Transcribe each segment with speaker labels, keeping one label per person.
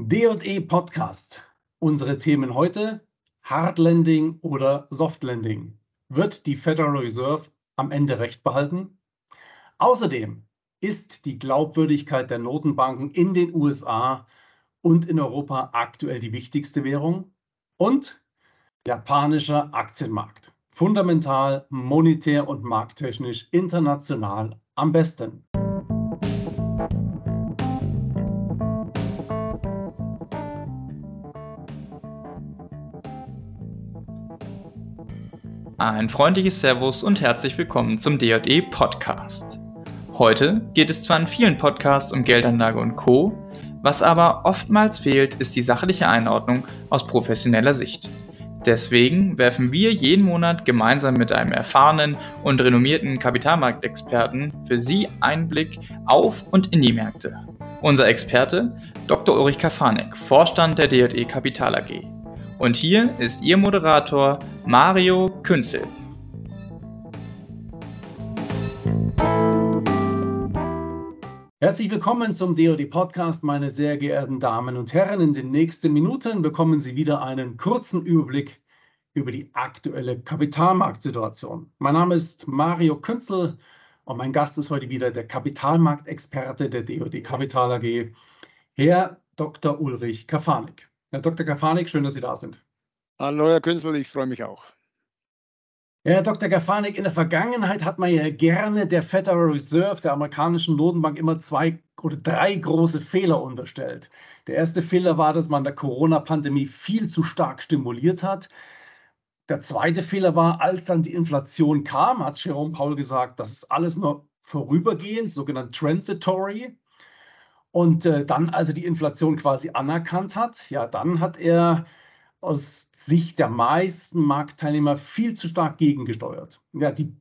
Speaker 1: D&E Podcast. Unsere Themen heute: Hard Landing oder Soft Landing. Wird die Federal Reserve am Ende recht behalten? Außerdem ist die Glaubwürdigkeit der Notenbanken in den USA und in Europa aktuell die wichtigste Währung? Und japanischer Aktienmarkt. Fundamental, monetär und markttechnisch international am besten.
Speaker 2: Ein freundliches Servus und herzlich willkommen zum DJE Podcast. Heute geht es zwar in vielen Podcasts um Geldanlage und Co., was aber oftmals fehlt, ist die sachliche Einordnung aus professioneller Sicht. Deswegen werfen wir jeden Monat gemeinsam mit einem erfahrenen und renommierten Kapitalmarktexperten für Sie einen Blick auf und in die Märkte. Unser Experte Dr. Ulrich Kafanek, Vorstand der DJE Kapital AG. Und hier ist Ihr Moderator Mario Künzel.
Speaker 1: Herzlich willkommen zum DOD Podcast, meine sehr geehrten Damen und Herren. In den nächsten Minuten bekommen Sie wieder einen kurzen Überblick über die aktuelle Kapitalmarktsituation. Mein Name ist Mario Künzel und mein Gast ist heute wieder der Kapitalmarktexperte der DOD Kapital AG, Herr Dr. Ulrich Kafanik. Herr Dr. Gafanik, schön, dass Sie da sind.
Speaker 3: Hallo, Herr Künstler, ich freue mich auch.
Speaker 1: Herr Dr. Gafanik, in der Vergangenheit hat man ja gerne der Federal Reserve, der amerikanischen Notenbank, immer zwei oder drei große Fehler unterstellt. Der erste Fehler war, dass man der Corona-Pandemie viel zu stark stimuliert hat. Der zweite Fehler war, als dann die Inflation kam, hat Jerome Paul gesagt, das ist alles nur vorübergehend, sogenannt transitory. Und äh, dann, als er die Inflation quasi anerkannt hat, ja, dann hat er aus Sicht der meisten Marktteilnehmer viel zu stark gegengesteuert. Ja, die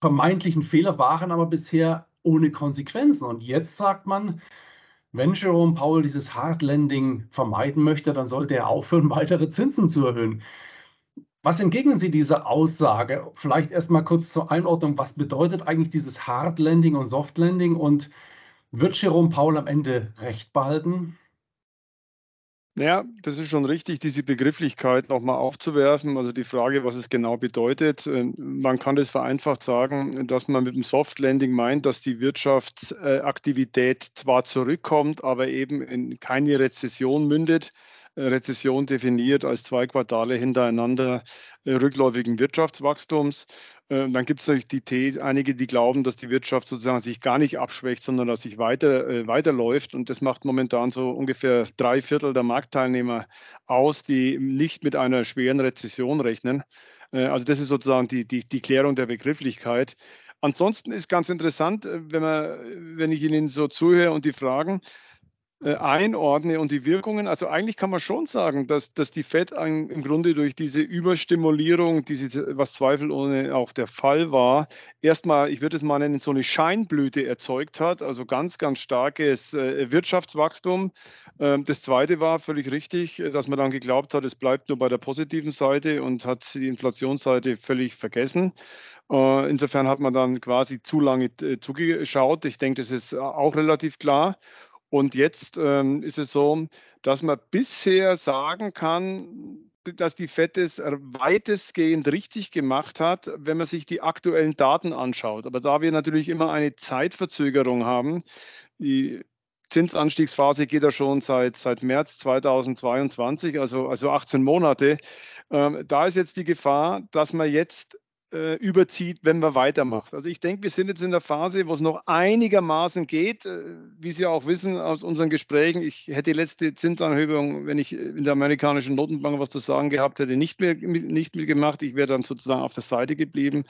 Speaker 1: vermeintlichen Fehler waren aber bisher ohne Konsequenzen. Und jetzt sagt man, wenn Jerome Powell dieses Hard Landing vermeiden möchte, dann sollte er aufhören, weitere Zinsen zu erhöhen. Was entgegnen Sie dieser Aussage? Vielleicht erstmal kurz zur Einordnung, was bedeutet eigentlich dieses Hard Landing und Soft Landing und wird Jerome Paul am Ende recht behalten?
Speaker 3: Ja, das ist schon richtig, diese Begrifflichkeit nochmal aufzuwerfen. Also die Frage, was es genau bedeutet. Ähm, man kann das vereinfacht sagen, dass man mit dem Soft Landing meint, dass die Wirtschaftsaktivität zwar zurückkommt, aber eben in keine Rezession mündet. Rezession definiert als zwei Quartale hintereinander äh, rückläufigen Wirtschaftswachstums. Äh, dann gibt es natürlich die These, einige, die glauben, dass die Wirtschaft sozusagen sich gar nicht abschwächt, sondern dass sich weiter, äh, weiterläuft. Und das macht momentan so ungefähr drei Viertel der Marktteilnehmer aus, die nicht mit einer schweren Rezession rechnen. Äh, also das ist sozusagen die, die, die Klärung der Begrifflichkeit. Ansonsten ist ganz interessant, äh, wenn, man, wenn ich Ihnen so zuhöre und die Fragen, äh, einordne und die Wirkungen. Also eigentlich kann man schon sagen, dass, dass die FED im Grunde durch diese Überstimulierung, diese, was zweifelsohne auch der Fall war, erstmal, ich würde es mal nennen, so eine Scheinblüte erzeugt hat, also ganz, ganz starkes äh, Wirtschaftswachstum. Ähm, das zweite war völlig richtig, dass man dann geglaubt hat, es bleibt nur bei der positiven Seite und hat die Inflationsseite völlig vergessen. Äh, insofern hat man dann quasi zu lange zugeschaut. Ich denke, das ist auch relativ klar. Und jetzt ähm, ist es so, dass man bisher sagen kann, dass die FED es weitestgehend richtig gemacht hat, wenn man sich die aktuellen Daten anschaut. Aber da wir natürlich immer eine Zeitverzögerung haben, die Zinsanstiegsphase geht ja schon seit, seit März 2022, also, also 18 Monate. Ähm, da ist jetzt die Gefahr, dass man jetzt äh, überzieht, wenn man weitermacht. Also ich denke, wir sind jetzt in der Phase, wo es noch einigermaßen geht. Äh, wie Sie auch wissen aus unseren Gesprächen, ich hätte die letzte Zinsanhebung, wenn ich in der amerikanischen Notenbank was zu sagen gehabt hätte, nicht mehr nicht mitgemacht. Ich wäre dann sozusagen auf der Seite geblieben.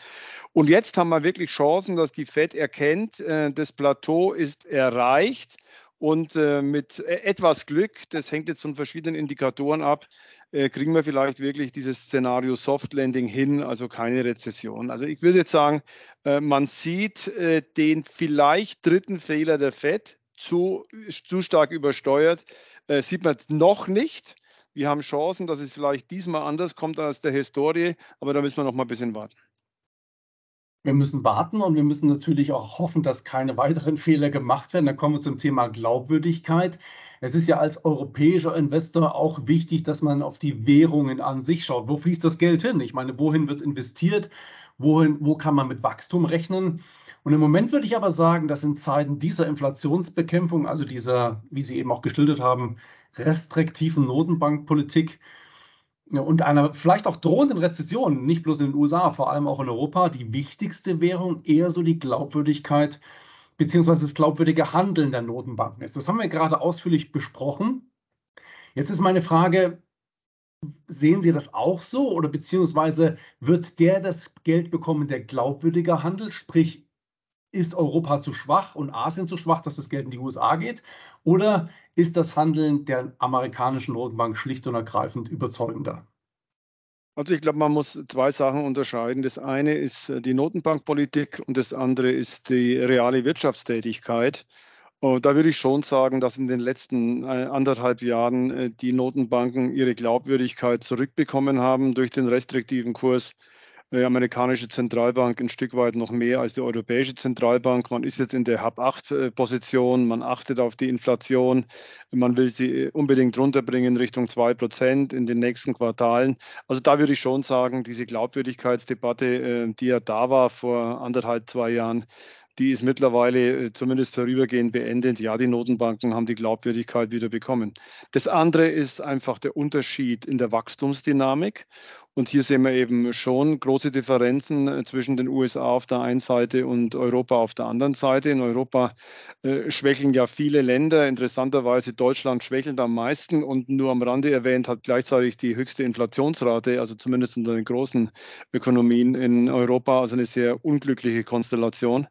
Speaker 3: Und jetzt haben wir wirklich Chancen, dass die Fed erkennt, äh, das Plateau ist erreicht. Und äh, mit e-, etwas Glück, das hängt jetzt von verschiedenen Indikatoren ab, äh, kriegen wir vielleicht wirklich dieses Szenario Soft Landing hin, also keine Rezession. Also ich würde jetzt sagen, äh, man sieht äh, den vielleicht dritten Fehler der Fed zu, zu stark übersteuert, sieht man noch nicht. Wir haben Chancen, dass es vielleicht diesmal anders kommt als der Historie, aber da müssen wir noch mal ein bisschen warten.
Speaker 1: Wir müssen warten und wir müssen natürlich auch hoffen, dass keine weiteren Fehler gemacht werden. Dann kommen wir zum Thema Glaubwürdigkeit. Es ist ja als europäischer Investor auch wichtig, dass man auf die Währungen an sich schaut. Wo fließt das Geld hin? Ich meine, wohin wird investiert? Wohin, wo kann man mit Wachstum rechnen? Und im Moment würde ich aber sagen, dass in Zeiten dieser Inflationsbekämpfung, also dieser, wie Sie eben auch geschildert haben, restriktiven Notenbankpolitik, und einer vielleicht auch drohenden Rezession, nicht bloß in den USA, vor allem auch in Europa, die wichtigste Währung eher so die Glaubwürdigkeit bzw. das glaubwürdige Handeln der Notenbanken ist. Das haben wir gerade ausführlich besprochen. Jetzt ist meine Frage, sehen Sie das auch so oder beziehungsweise wird der das Geld bekommen, der glaubwürdiger handelt, sprich ist Europa zu schwach und Asien zu schwach, dass das Geld in die USA geht? Oder ist das Handeln der amerikanischen Notenbank schlicht und ergreifend überzeugender?
Speaker 3: Also ich glaube, man muss zwei Sachen unterscheiden. Das eine ist äh, die Notenbankpolitik und das andere ist die reale Wirtschaftstätigkeit. Da würde ich schon sagen, dass in den letzten äh, anderthalb Jahren äh, die Notenbanken ihre Glaubwürdigkeit zurückbekommen haben durch den restriktiven Kurs die amerikanische Zentralbank ein Stück weit noch mehr als die Europäische Zentralbank. Man ist jetzt in der Hub-8-Position, man achtet auf die Inflation, man will sie unbedingt runterbringen Richtung 2 Prozent in den nächsten Quartalen. Also da würde ich schon sagen, diese Glaubwürdigkeitsdebatte, äh, die ja da war vor anderthalb, zwei Jahren, die ist mittlerweile äh, zumindest vorübergehend beendet. Ja, die Notenbanken haben die Glaubwürdigkeit wieder bekommen. Das andere ist einfach der Unterschied in der Wachstumsdynamik. Und hier sehen wir eben schon große Differenzen äh, zwischen den USA auf der einen Seite und Europa auf der anderen Seite. In Europa äh, schwächeln ja viele Länder. Interessanterweise Deutschland schwächelt am meisten und nur am Rande erwähnt hat gleichzeitig die höchste Inflationsrate, also zumindest unter den großen Ökonomien in Europa. Also eine sehr unglückliche Konstellation.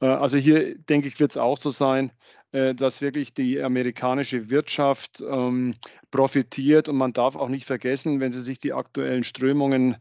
Speaker 3: Äh, also hier denke ich, wird es auch so sein, dass wirklich die amerikanische Wirtschaft ähm, profitiert. Und man darf auch nicht vergessen, wenn Sie sich die aktuellen Strömungen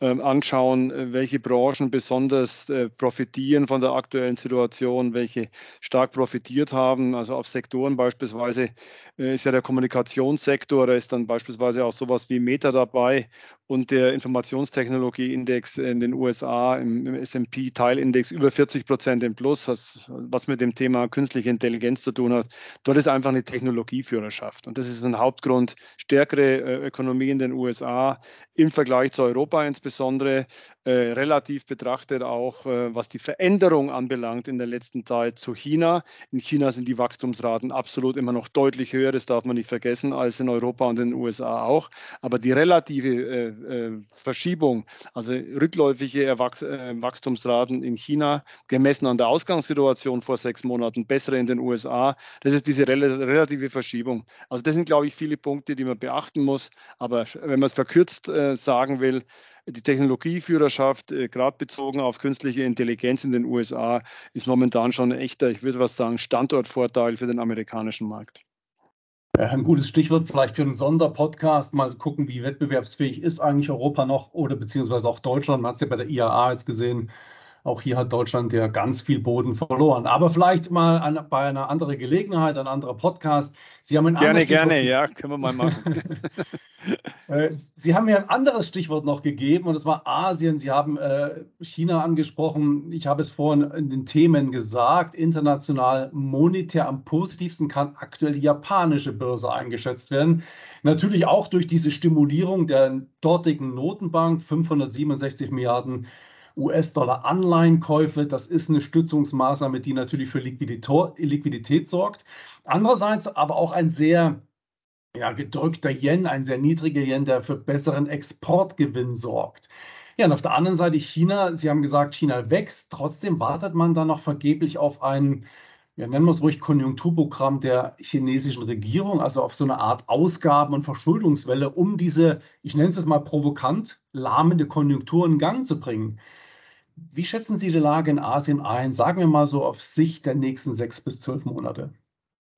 Speaker 3: anschauen, äh, welche Branchen besonders äh, profitieren von der aktuellen Situation, welche stark profitiert haben. Also auf Sektoren beispielsweise äh, ist ja der Kommunikationssektor, da ist dann beispielsweise auch sowas wie Meta dabei und der Informationstechnologieindex in den USA im, im SP-Teilindex über 40 Prozent im Plus, was, was mit dem Thema künstliche Intelligenz zu tun hat. Dort ist einfach eine Technologieführerschaft und das ist ein Hauptgrund. Stärkere Ökonomie in den USA im Vergleich zu Europa insbesondere äh, relativ betrachtet auch, äh, was die Veränderung anbelangt in der letzten Zeit zu China. In China sind die Wachstumsraten absolut immer noch deutlich höher, das darf man nicht vergessen, als in Europa und in den USA auch. Aber die relative äh, äh Verschiebung, also rückläufige Erwachs äh, Wachstumsraten in China, gemessen an der Ausgangssituation vor sechs Monaten, bessere in den USA, das ist diese rel relative Verschiebung. Also das sind, glaube ich, viele Punkte, die man beachten muss. Aber wenn man es verkürzt äh, sagen will, die Technologieführerschaft, äh, gerade bezogen auf künstliche Intelligenz in den USA, ist momentan schon ein echter, ich würde was sagen, Standortvorteil für den amerikanischen Markt.
Speaker 1: Ein gutes Stichwort vielleicht für einen Sonderpodcast, mal gucken, wie wettbewerbsfähig ist eigentlich Europa noch oder beziehungsweise auch Deutschland. Man hat es ja bei der IAA jetzt gesehen, auch hier hat Deutschland ja ganz viel Boden verloren. Aber vielleicht mal an, bei einer anderen Gelegenheit, ein anderer Podcast.
Speaker 3: Sie haben ein gerne, gerne, ja, können wir mal machen.
Speaker 1: Äh, Sie haben mir ein anderes Stichwort noch gegeben und das war Asien. Sie haben äh, China angesprochen. Ich habe es vorhin in den Themen gesagt. International monetär am positivsten kann aktuell die japanische Börse eingeschätzt werden. Natürlich auch durch diese Stimulierung der dortigen Notenbank, 567 Milliarden US-Dollar-Anleihenkäufe. Das ist eine Stützungsmaßnahme, die natürlich für Liquidität sorgt. Andererseits aber auch ein sehr ja, gedrückter Yen, ein sehr niedriger Yen, der für besseren Exportgewinn sorgt. Ja, und auf der anderen Seite China. Sie haben gesagt, China wächst. Trotzdem wartet man da noch vergeblich auf ein, ja, nennen wir es ruhig, Konjunkturprogramm der chinesischen Regierung, also auf so eine Art Ausgaben- und Verschuldungswelle, um diese, ich nenne es jetzt mal provokant, lahmende Konjunktur in Gang zu bringen. Wie schätzen Sie die Lage in Asien ein? Sagen wir mal so auf Sicht der nächsten sechs bis zwölf Monate.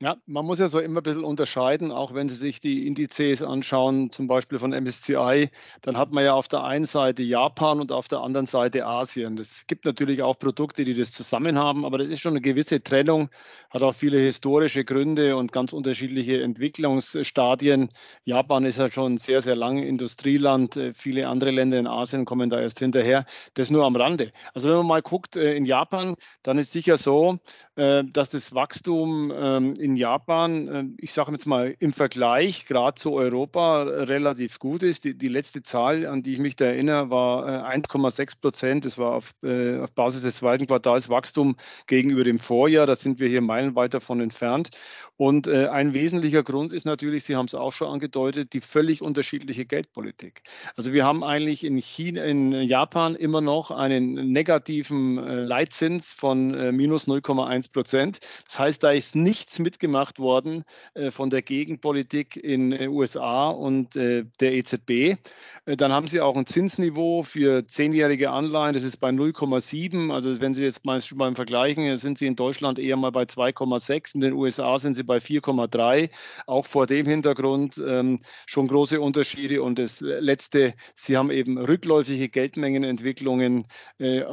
Speaker 3: Ja, man muss ja so immer ein bisschen unterscheiden, auch wenn Sie sich die Indizes anschauen, zum Beispiel von MSCI, dann hat man ja auf der einen Seite Japan und auf der anderen Seite Asien. Es gibt natürlich auch Produkte, die das zusammen haben, aber das ist schon eine gewisse Trennung, hat auch viele historische Gründe und ganz unterschiedliche Entwicklungsstadien. Japan ist ja schon sehr, sehr lange Industrieland. Viele andere Länder in Asien kommen da erst hinterher. Das nur am Rande. Also wenn man mal guckt äh, in Japan, dann ist sicher so, äh, dass das Wachstum ähm, in in Japan, äh, ich sage jetzt mal im Vergleich gerade zu Europa relativ gut ist. Die, die, letzte Zahl, an die ich mich da erinnere, war 1,6 äh, Prozent. Das war auf, äh, auf, Basis des zweiten Quartals Wachstum gegenüber dem Vorjahr. Da sind wir hier meilenweit davon entfernt. Und ein wesentlicher Grund ist natürlich, Sie haben es auch schon angedeutet, die völlig unterschiedliche Geldpolitik. Also wir haben eigentlich in, China, in Japan immer noch einen negativen Leitzins von minus 0,1 Prozent. Das heißt, da ist nichts mit gemacht worden äh, von der Gegenpolitik in äh, USA und äh, der EZB. dann haben sie auch ein Zinsniveau für zehnjährige Anleihen, das ist bei 0,7. Also wenn Sie jetzt mal, mal vergleichen, sind Sie in Deutschland eher mal bei 2,6, in den USA sind Sie bei 4,3. Auch vor dem Hintergrund ähm, schon große Unterschiede. Und das Letzte, Sie haben eben rückläufige Geldmengenentwicklungen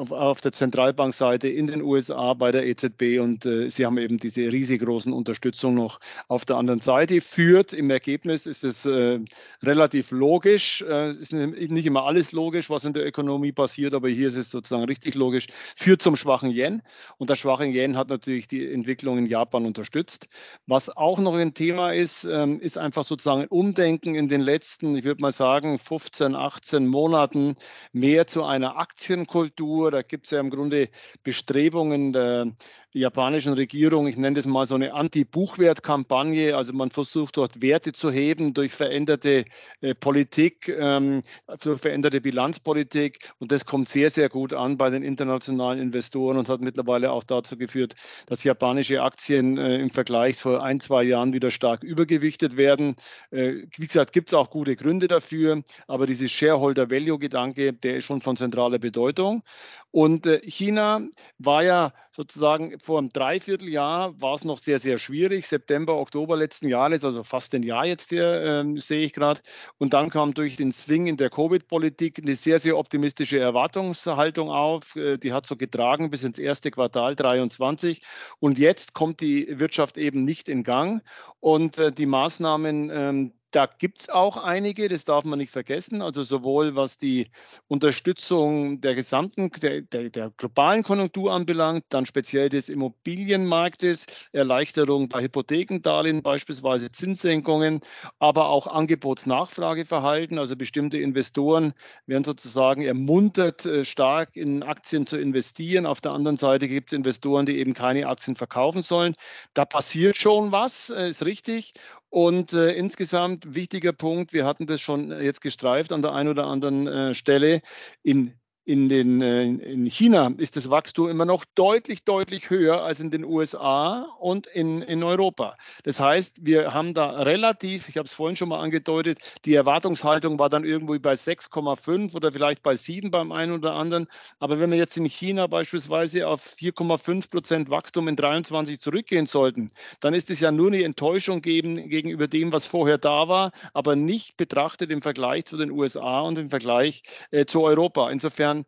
Speaker 3: auf, der Zentralbankseite in den USA bei der EZB und Sie haben eben diese riesengroßen Unterschiede Unterstützung noch auf der anderen Seite führt. Im Ergebnis ist es äh, relativ logisch. Äh, ist nicht immer alles logisch, was in der Ökonomie passiert, aber hier ist es sozusagen richtig logisch. Führt zum schwachen Yen und der schwache Yen hat natürlich die Entwicklung in Japan unterstützt. Was auch noch ein Thema ist, ähm, ist einfach sozusagen ein Umdenken in den letzten, ich würde mal sagen, 15, 18 Monaten mehr zu einer Aktienkultur. Da gibt es ja im Grunde Bestrebungen der japanischen Regierung, ich nenne das mal so eine Anti-Buchwert-Kampagne. Also man versucht dort Werte zu heben durch veränderte äh, Politik, ähm, durch veränderte Bilanzpolitik. Und das kommt sehr, sehr gut an bei den internationalen Investoren und hat mittlerweile auch dazu geführt, dass japanische Aktien äh, im Vergleich vor ein, zwei Jahren wieder stark übergewichtet werden. Äh, wie gesagt, gibt es auch gute Gründe dafür, aber dieses Shareholder-Value-Gedanke, der ist schon von zentraler Bedeutung. Und äh, China war ja sozusagen vor einem Dreivierteljahr war es noch sehr, sehr schwierig. September, Oktober letzten Jahres, also fast ein Jahr jetzt hier, äh, sehe ich gerade. Und dann kam durch den Swing in der Covid-Politik eine sehr, sehr optimistische Erwartungshaltung auf. Äh, die hat so getragen bis ins erste Quartal 23. Und jetzt kommt die Wirtschaft eben nicht in Gang. Und äh, die Maßnahmen, ähm, da gibt es auch einige, das darf man nicht vergessen. Also sowohl was die Unterstützung der gesamten, der, der, der, globalen Konjunktur anbelangt, dann speziell des Immobilienmarktes, Erleichterung bei Hypothekendarlehen, beispielsweise Zinssenkungen, aber auch Angebots-Nachfrageverhalten. Also bestimmte Investoren werden sozusagen ermuntert, äh, stark in Aktien zu investieren. Auf der anderen Seite gibt es Investoren, die eben keine Aktien verkaufen sollen. Da passiert schon was, äh, ist richtig. Und äh, insgesamt wichtiger Punkt, wir hatten das schon äh, jetzt gestreift an der einen oder anderen äh, Stelle, in in, den, äh, in China ist das Wachstum immer noch deutlich, deutlich höher als in den USA und in, in Europa. Das heißt, wir haben da relativ, ich habe es vorhin schon mal angedeutet, die Erwartungshaltung war dann irgendwo bei 6,5 oder vielleicht bei 7 beim einen oder anderen. Aber wenn wir jetzt in China beispielsweise auf 4,5 Prozent Wachstum in 23 zurückgehen sollten, dann ist es ja nur eine Enttäuschung geben, gegenüber dem, was vorher da war, aber nicht betrachtet im Vergleich zu den USA und im Vergleich äh, zu Europa. Insofern on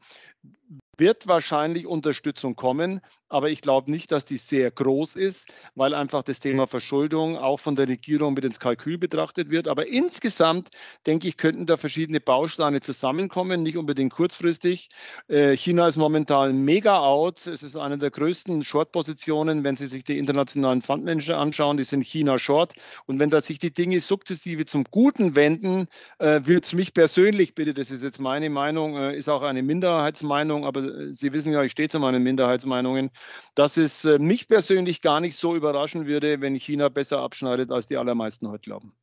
Speaker 3: wird wahrscheinlich Unterstützung kommen, aber ich glaube nicht, dass die sehr groß ist, weil einfach das Thema Verschuldung auch von der Regierung mit ins Kalkül betrachtet wird. Aber insgesamt, denke ich, könnten da verschiedene Bausteine zusammenkommen, nicht unbedingt kurzfristig. Äh, China ist momentan mega out. Es ist eine der größten Short-Positionen, wenn Sie sich die internationalen Fundmanager anschauen, die sind China Short. Und wenn da sich die Dinge sukzessive zum Guten wenden, äh, wird es mich persönlich, bitte, das ist jetzt meine Meinung, äh, ist auch eine Minderheitsmeinung, aber Sie wissen ja, ich stehe zu meinen Minderheitsmeinungen, dass es äh, mich persönlich gar nicht so überraschen würde, wenn China besser abschneidet, als die allermeisten heute glauben.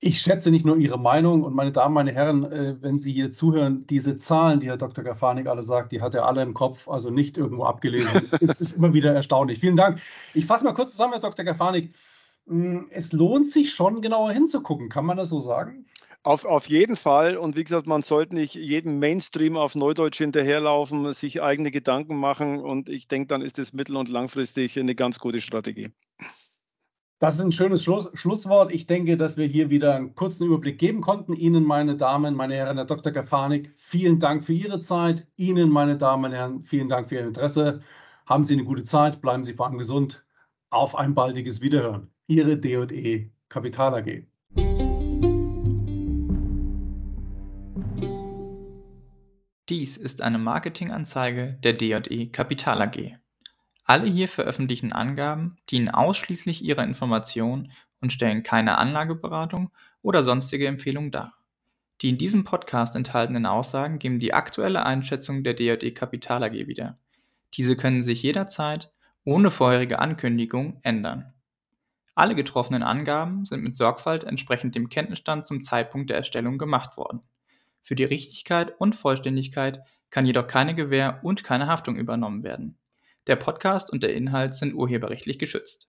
Speaker 1: Ich schätze nicht nur Ihre Meinung und meine Damen, meine Herren, äh, wenn Sie hier zuhören, diese Zahlen, die Herr Dr. Gafanik alle sagt, die hat er alle im Kopf, also nicht irgendwo abgelesen. es ist immer wieder erstaunlich. Vielen Dank. Ich fasse mal kurz zusammen, Herr Dr. Gafanik. Hm, es lohnt sich schon genauer hinzugucken, kann man das so sagen?
Speaker 3: Auf, auf jeden Fall. Und wie gesagt, man sollte nicht jedem Mainstream auf Neudeutsch hinterherlaufen, sich eigene Gedanken machen. Und ich denke, dann ist es mittel- und langfristig eine ganz gute Strategie.
Speaker 1: Das ist ein schönes Schluss Schlusswort. Ich denke, dass wir hier wieder einen kurzen Überblick geben konnten. Ihnen, meine Damen, meine Herren, Herr Dr. Gafanik, vielen Dank für Ihre Zeit. Ihnen, meine Damen und Herren, vielen Dank für Ihr Interesse. Haben Sie eine gute Zeit, bleiben Sie vor allem gesund. Auf ein baldiges Wiederhören. Ihre D&E Kapital AG.
Speaker 2: Dies ist eine Marketinganzeige der D&E Kapital AG. Alle hier veröffentlichten Angaben dienen ausschließlich ihrer Information und stellen keine Anlageberatung oder sonstige Empfehlung dar. Die in diesem Podcast enthaltenen Aussagen geben die aktuelle Einschätzung der D&E Kapital AG wieder. Diese können sich jederzeit ohne vorherige Ankündigung ändern. Alle getroffenen Angaben sind mit Sorgfalt entsprechend dem Kenntnisstand zum Zeitpunkt der Erstellung gemacht worden. Für die Richtigkeit und Vollständigkeit kann jedoch keine Gewähr und keine Haftung übernommen werden. Der Podcast und der Inhalt sind urheberrechtlich geschützt